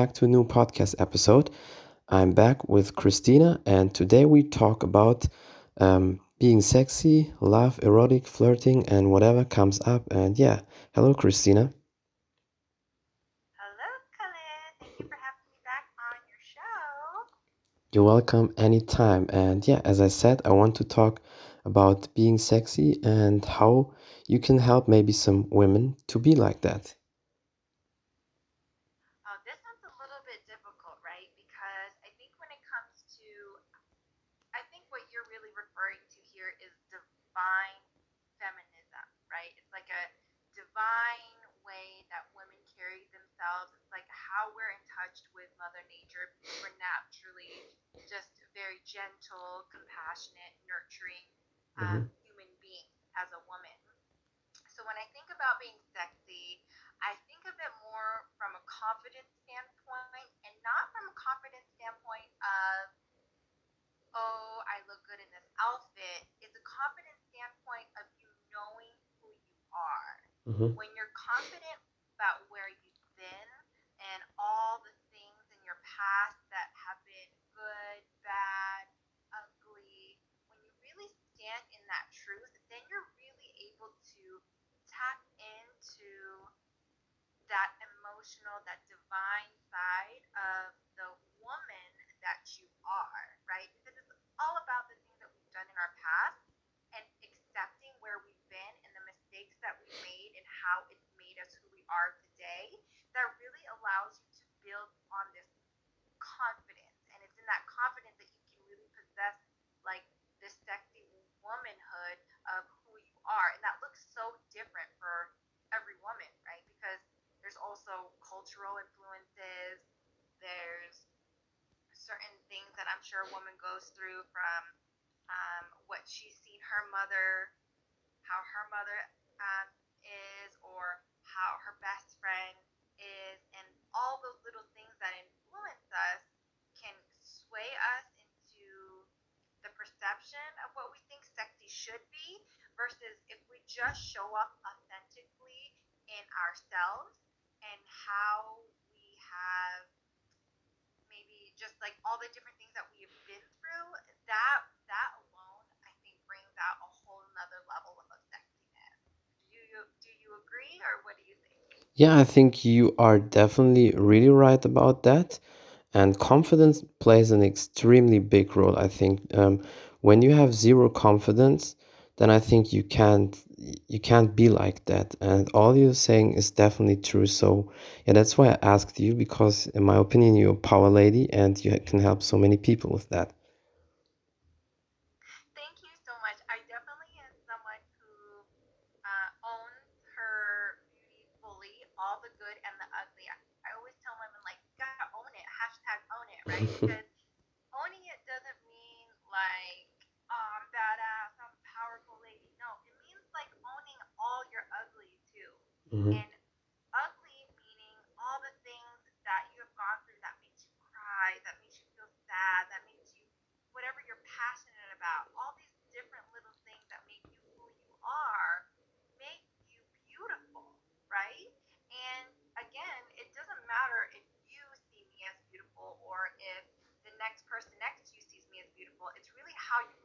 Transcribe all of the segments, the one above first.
back to a new podcast episode. I'm back with Christina, and today we talk about um, being sexy, love, erotic, flirting, and whatever comes up. And yeah, hello, Christina. Hello, Khalid. Thank you for having me back on your show. You're welcome anytime. And yeah, as I said, I want to talk about being sexy and how you can help maybe some women to be like that. Oh, this one's a little bit difficult, right? Because I think when it comes to, I think what you're really referring to here is divine feminism, right? It's like a divine way that women carry themselves. It's like how we're in touch with Mother Nature. We're naturally just very gentle, compassionate, nurturing um, human beings as a woman. So when I think about being sexy, I think of it more from a confidence standpoint and not from a confidence standpoint of, oh, I look good in this outfit. It's a confidence standpoint of you knowing who you are. hmm When you're confident about where you've been and all the things in your past that have been good, bad, ugly, when you really stand in that truth, then you're really able to tap into that emotional, that divine side of the woman that you are, right? Because it's all about the things that we've done in our past and accepting where we've been and the mistakes that we made and how it's made us who we are today that really allows you to build on this confidence. And it's in that confidence that you can really possess like this sexy womanhood of who you are. And that looks so different for every woman, right? Because there's also cultural influences, there's certain things that I'm sure a woman goes through from um, what she's seen her mother, how her mother um, how her best friend is, and all those little things that influence us can sway us into the perception of what we think sexy should be versus if we just show up authentically in ourselves and how we have maybe just like all the different things that we have been through that that alone i think brings out a whole nother level of sexiness. Do you do you agree or what do you Yeah, I think you are definitely really right about that. And confidence plays an extremely big role. I think um, when you have zero confidence, then I think you can't you can't be like that. And all you're saying is definitely true. So yeah, that's why I asked you because in my opinion, you're a power lady and you can help so many people with that. thank you so much i definitely am someone who uh, owns her beauty fully all the good and the ugly i, I always tell women like you gotta own it hashtag own it right because owning it doesn't mean like oh, I'm badass, I'm a powerful lady. No, it means like owning all your ugly too. hmm And ugly meaning all the things that you have gone through that makes you cry, that makes you feel sad, that makes you whatever you're passionate about. All these different little things that make you who you are make you beautiful, right? And again, it doesn't matter if you see me as beautiful or if the next person next to you sees me as beautiful. It's really how you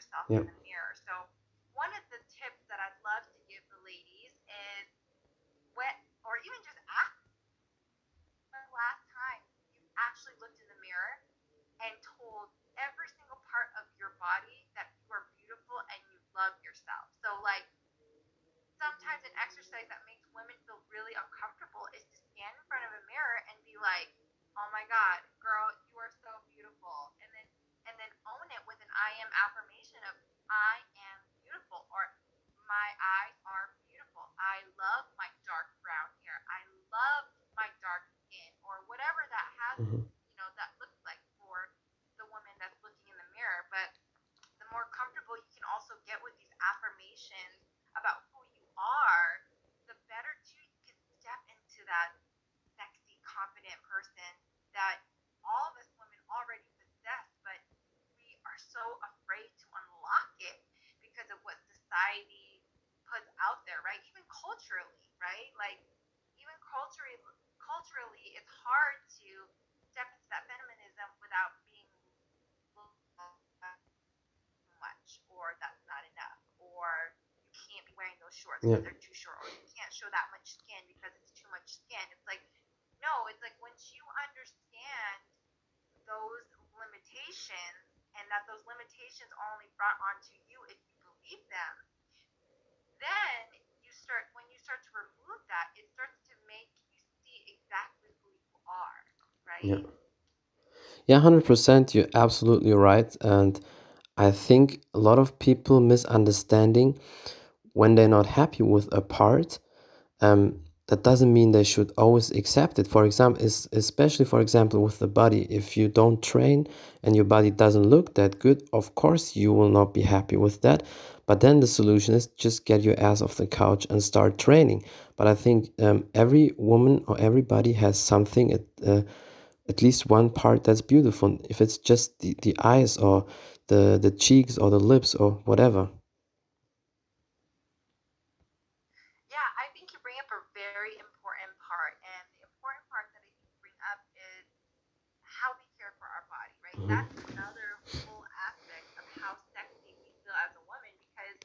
yourself in the mirror. So, one of the tips that I'd love to give the ladies is what, or even just ask when the last time you actually looked in the mirror and told every single part of your body that you are beautiful and you love yourself. So, like, sometimes an exercise that makes women feel really uncomfortable is to stand in front of a mirror and be like, "Oh my God, girl, you are so beautiful," and then and then own it with an I am affirmation of "I am beautiful" or "My eyes are beautiful." I love my dark brown hair. I love my dark skin, or whatever that has, hmm you know, that looks like for the woman that's looking in the mirror. But the more comfortable you can also get with these affirmations about who you are, the better too you can step into that sexy, confident person that all of us women already possess, but we are so afraid to unlock it because of what society puts out there, right? Even culturally, right? Like even culturally culturally, it's hard to step into that feminism without being much, or that's not enough, or you can't be those Yeah. they're too short, or you can't show that much skin because it's too much skin. It's like, no, it's like once you understand those limitations and that those limitations are only brought onto you if you believe them, then you start, when you start to remove that, it starts to make you see exactly who you are, Yeah. right? Yeah, 100%. You're absolutely right. And I think a lot of people misunderstanding when they're not happy with a part, um, that doesn't mean they should always accept it. For example, especially for example with the body, if you don't train and your body doesn't look that good, of course you will not be happy with that. But then the solution is just get your ass off the couch and start training. But I think um, every woman or everybody has something at uh, at least one part that's beautiful. If it's just the, the eyes or the the cheeks or the lips or whatever. Yeah, I think you bring up a very important part, and the important part that I think you bring up is how we care for our body, right? Mhm. That's another whole aspect of how sexy we feel as a woman because,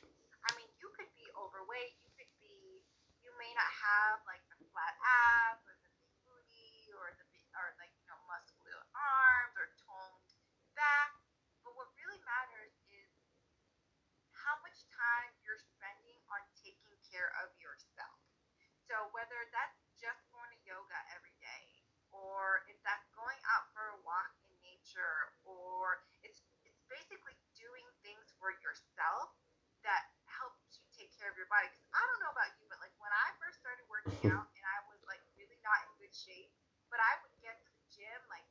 I mean, you could be overweight, you could be, you may not have like the flat abs or the big booty or the big, or like, you know, muscular arms or toned back, but what really matters is how much time you're spending on taking care of yourself. So whether that's just going to yoga every day, or if that's going out for a walk in nature, or it's it's basically doing things for yourself that helps you take care of your body. Because I don't know about you, but like when I first started working out and I was like really not in good shape, but I would get to the gym like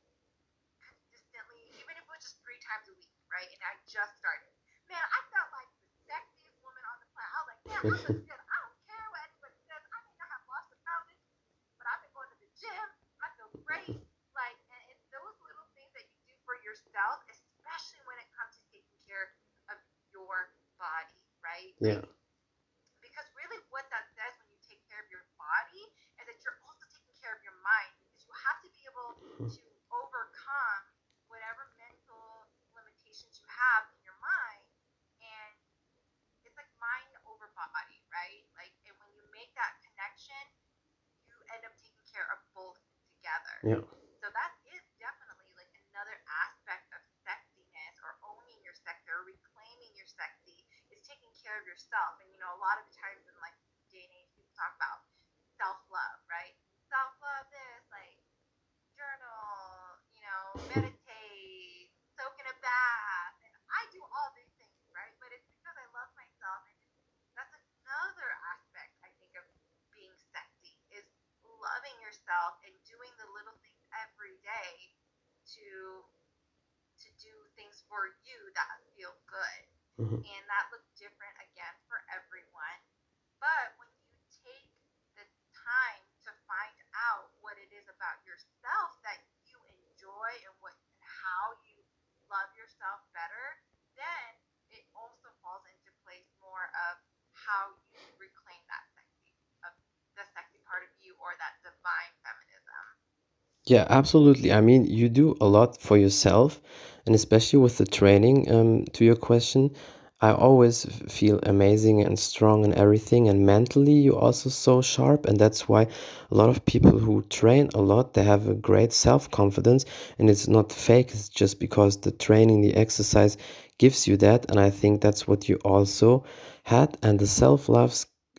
consistently, even if it was just three times a week, right? And I just started. Man, I felt like the sexiest woman on the planet. I was like, man, I look good. I don't care what anybody says. I may not have lost a pound this week, but I've been going to the gym. I feel great. Like, and it's those little things that you do for yourself, especially when it comes to taking care of your body, right? Yeah. Like, because really what that says when you take care of your body is that you're also taking care of your mind because you have to be able to overcome whatever mental limitations you have in your mind and it's like mind over body right like and when you make that connection you end up taking care of both together Yeah. so that is definitely like another aspect of sexiness or owning your sexy or reclaiming your sexy is taking care of yourself. And you know, a lot of times in like day and age people talk about self love, right? Self love this, like journal, you know, meditate, soak in a bath. And I do all these things, right? But it's because I love myself and that's another aspect I think of being sexy is loving yourself and doing the little things every day to to do things for you that feel good Mhm. and that looks different again for everyone but when you take the time to find out what it is about yourself that you enjoy and what and how you love yourself better then it also falls into place more of how you reclaim that sexy of the sexy part of you or that divine feminism Yeah, absolutely. I mean, you do a lot for yourself, and especially with the training, um, to your question, I always feel amazing and strong and everything. And mentally, you're also so sharp, and that's why a lot of people who train a lot, they have a great self-confidence, and it's not fake. It's just because the training, the exercise gives you that, and I think that's what you also had. And the self-love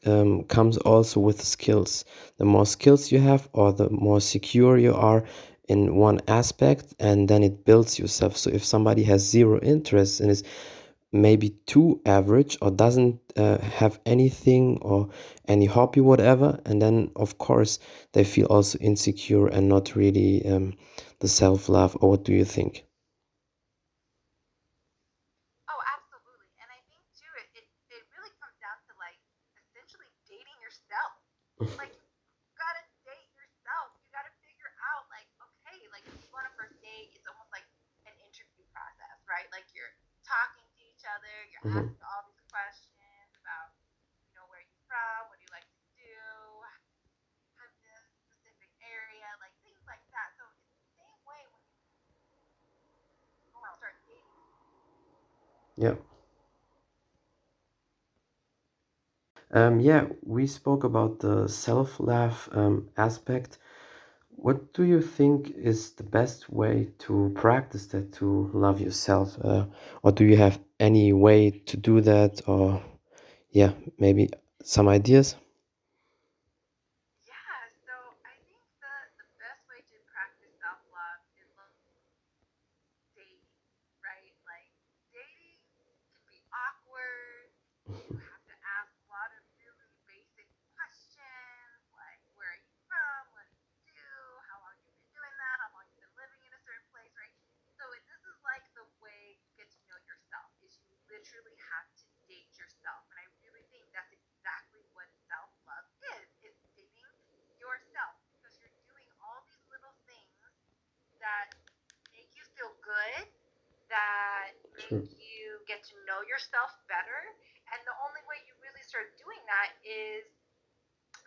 um, comes also with skills. The more skills you have, or the more secure you are in one aspect, and then it builds yourself. So if somebody has zero interest and is maybe too average or doesn't uh, have anything or any hobby, whatever, and then of course they feel also insecure and not really um, the self love. Or what do you think? mm-hmm. asked all these questions about, you know, where you from, what do you like to do, this specific area, like things like that. So it's the same way when you start dating. Yep. Um, yeah, we spoke about the self love um, aspect what do you think is the best way to practice that to love yourself? Uh, or do you have any way to do that? Or, yeah, maybe some ideas? Yeah, so I think the the best way to practice self-love is like dating, right? Like dating can be awkward. You have to ask a lot of really basic questions like where are you from? What do you do? How long you been doing that? How long you been living in a certain place, right? So it, this is like the way you get to know yourself is you literally have to date yourself. And I really think that's exactly what self-love is. It's dating yourself because you're doing all these little things that make you feel good, that make Sure. you get to know yourself better. And the only way you really start doing that is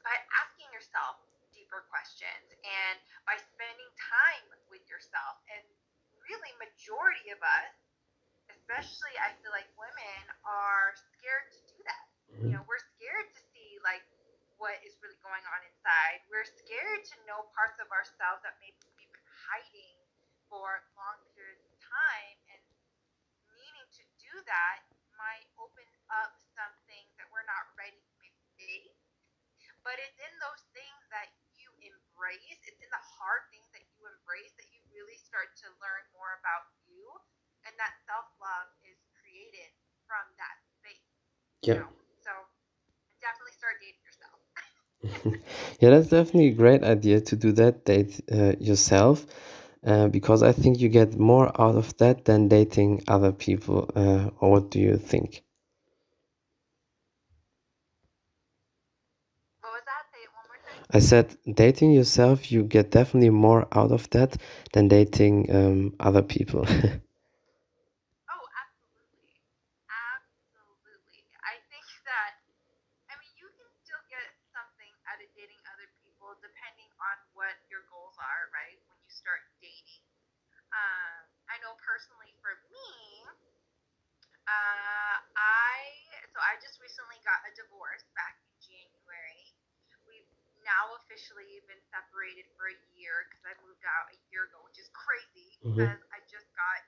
by asking yourself deeper questions and by spending time with yourself. And really, majority of us, especially I feel like women, are scared to do that. You Mhm. know, we're scared to see like what is really going on inside. We're scared to know parts of ourselves that maybe we've been hiding for long periods of time and needing to do that might open up some things that we're not ready to face. But it's in those things that you embrace, it's in the hard things that you embrace that you really start to learn more about you. And that self love is created from that space, you Yeah. know? So definitely start dating yourself. Yeah, that's definitely a great idea to do that, date uh, yourself, uh, because I think you get more out of that than dating other people. Uh, or what do you think? What was that? Say it one more time. I said dating yourself, you get definitely more out of that than dating um, other people. Oh, absolutely. Absolutely. I think that, I mean, you can still get something out of dating other people depending on what your goals are, right? When you start. Um, I know personally for me, uh, I, so I just recently got a divorce back in January. We've now officially been separated for a year because I moved out a year ago, which is crazy hmm because I just got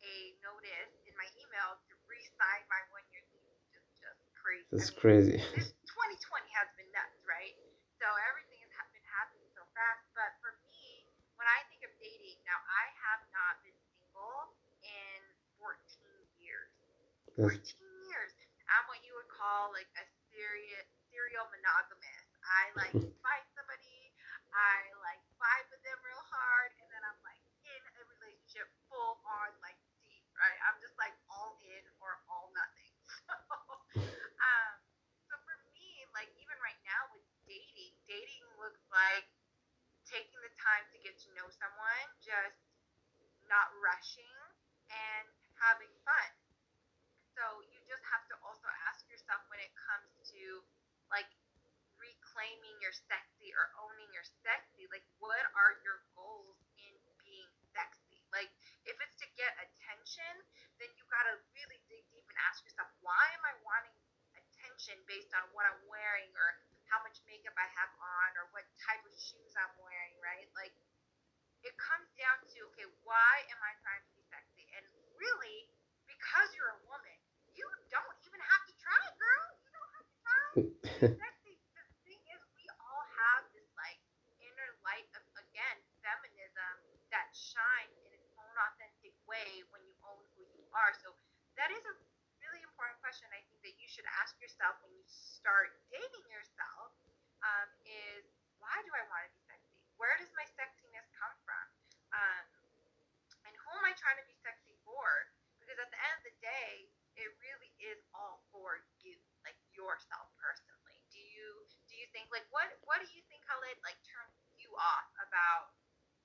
a notice in my email to re-sign my one-year lease, which is just crazy. I That's mean, crazy. this 2020 has been nuts, right? So everything has ha- been happening so fast. But for me, when I think of dating, now I have not been single in 14 years. 14 years. I'm what you would call like a serial serial monogamous. I like find somebody, I like vibe with them real hard, and then I'm like in a relationship full on like deep, right? I'm just like all in or all nothing. So, um, so for me, like even right now with dating, dating looks like time to get to know someone, just not rushing and having fun. So you just have to also ask yourself when it comes to like reclaiming your sexy or owning your sexy, like what are your goals in being sexy? Like if it's to get attention, then you gotta really dig deep and ask yourself, why am I wanting attention based on what I'm wearing or how much makeup I have on or what type of shoes I'm wearing, right? Like it comes down to okay, why am I trying to be sexy? And really, because you're a woman, you don't even have to try, girl. You don't have to try to be sexy. The thing is, we all have this like inner light of again feminism that shines in its own authentic way when you own who you are. So that is a really important question. I think that you should ask yourself when you start dating yourself. Um, is why do I want to be? Where does my sexiness come from? Um, and who am I trying to be sexy for? Because at the end of the day, it really is all for you, like yourself personally. Do you do you think like what what do you think Khalid like turns you off about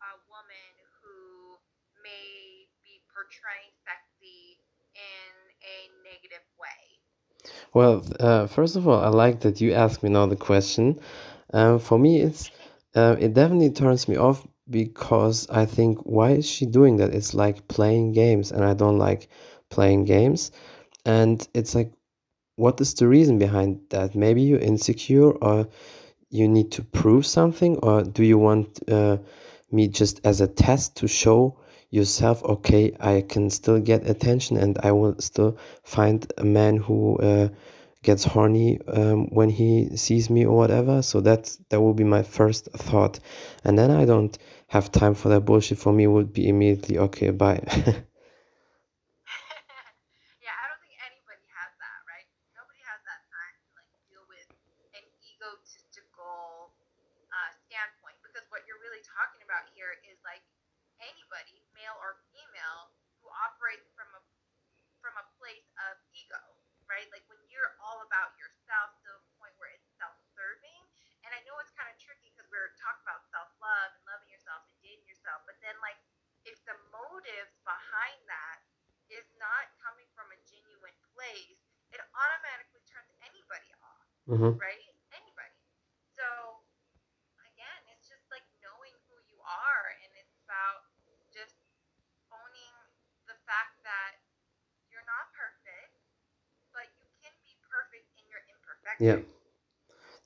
a woman who may be portraying sexy in a negative way? Well, uh, first of all, I like that you asked me now the question. Um, for me, it's uh, it definitely turns me off because I think why is she doing that? It's like playing games, and I don't like playing games. and it's like what is the reason behind that maybe you're insecure or you need to prove something or do you want uh, me just as a test to show yourself okay i can still get attention and i will still find a man who uh, gets horny um, when he sees me or whatever. So that's that will be my first thought. And then i don't have time for that bullshit. For me would be immediately okay bye yeah, I don't think anybody has that, right? Nobody has that time to like deal with an egotistical uh, standpoint because what you're really talking about here is like anybody, male or female, who operates from a from a place of ego, right? Like when you're all about yourself to the point where it's self-serving. And I know it's kind of tricky because we're talking about self-love and loving yourself and dating yourself, but then like if the motives behind that is not coming from a genuine place, it automatically turns anybody off, hmm right? Anybody. So again, it's just like knowing who you are, and it's about just owning the fact that you're not perfect, but you can be perfect in your yeah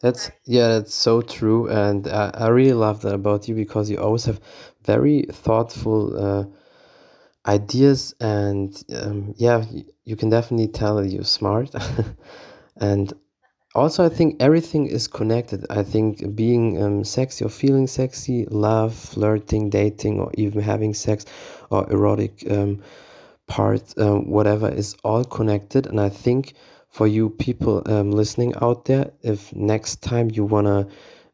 That's yeah, that's so true, and I, I really love that about you because you always have very thoughtful uh, ideas, and um, yeah, you, you can definitely tell that you're smart, and also I think everything is connected. I think being um, sexy or feeling sexy, love, flirting, dating, or even having sex or erotic um, part, um, whatever, is all connected. And I think for you people um, listening out there, if next time you wanna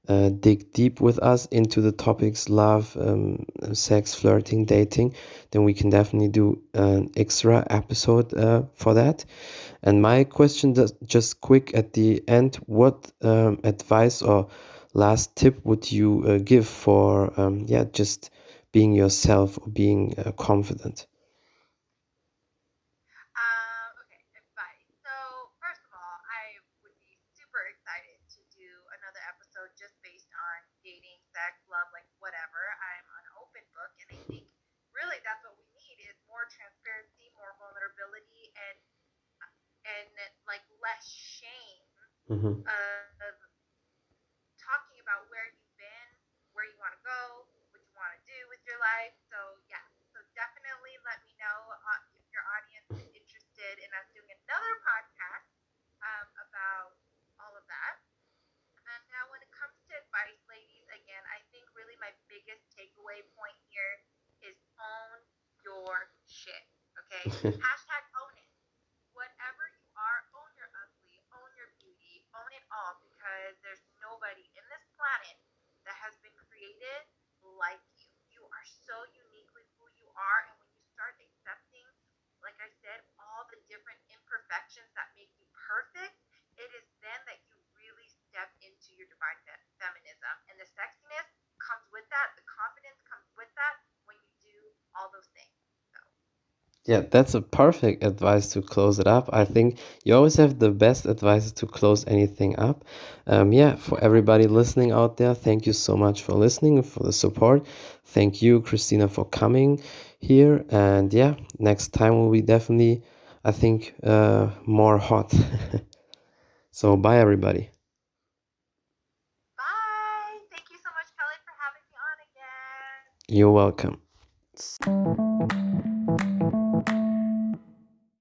uh, dig deep with us into the topics love, um, sex, flirting, dating, then we can definitely do an extra episode uh, for that. And my question, just, just quick at the end, what um, advice or last tip would you uh, give for, um, yeah, just being yourself or being uh, confident? Um, okay, advice. So, first of all, I would be super excited to do another episode just based on dating, sex, love, like whatever. I'm an open book, and I think really that's what we need is more transparency, more vulnerability, and and like less shame hmm of talking about where you've been, where you want to go, what you want to do with your life. So yeah, so definitely let me know uh, if your audience is interested in us doing another podcast um, about all of that. And now, when it comes to advice, ladies, again, I think really my biggest takeaway point here is own your shit. Okay, hashtag own it whatever you are, own your ugly, own your beauty, own it all because there's nobody in this planet that has been created like you. You are so unique with who you are, and when you start accepting, like I said, all the different imperfections that make you perfect, it is then that you really step into your divine fe- feminism. And the sexiness comes with that, the confidence comes with that when you do all those things. So, Yeah, that's a perfect advice to close it up. I think you always have the best advice to close anything up. Um, yeah, for everybody listening out there, thank you so much for listening and for the support. Thank you, Christina, for coming here. And yeah, next time will be definitely, I think, uh, more hot. So bye, everybody. bye! Thank you so much, Kelly, for having me on again. You're welcome.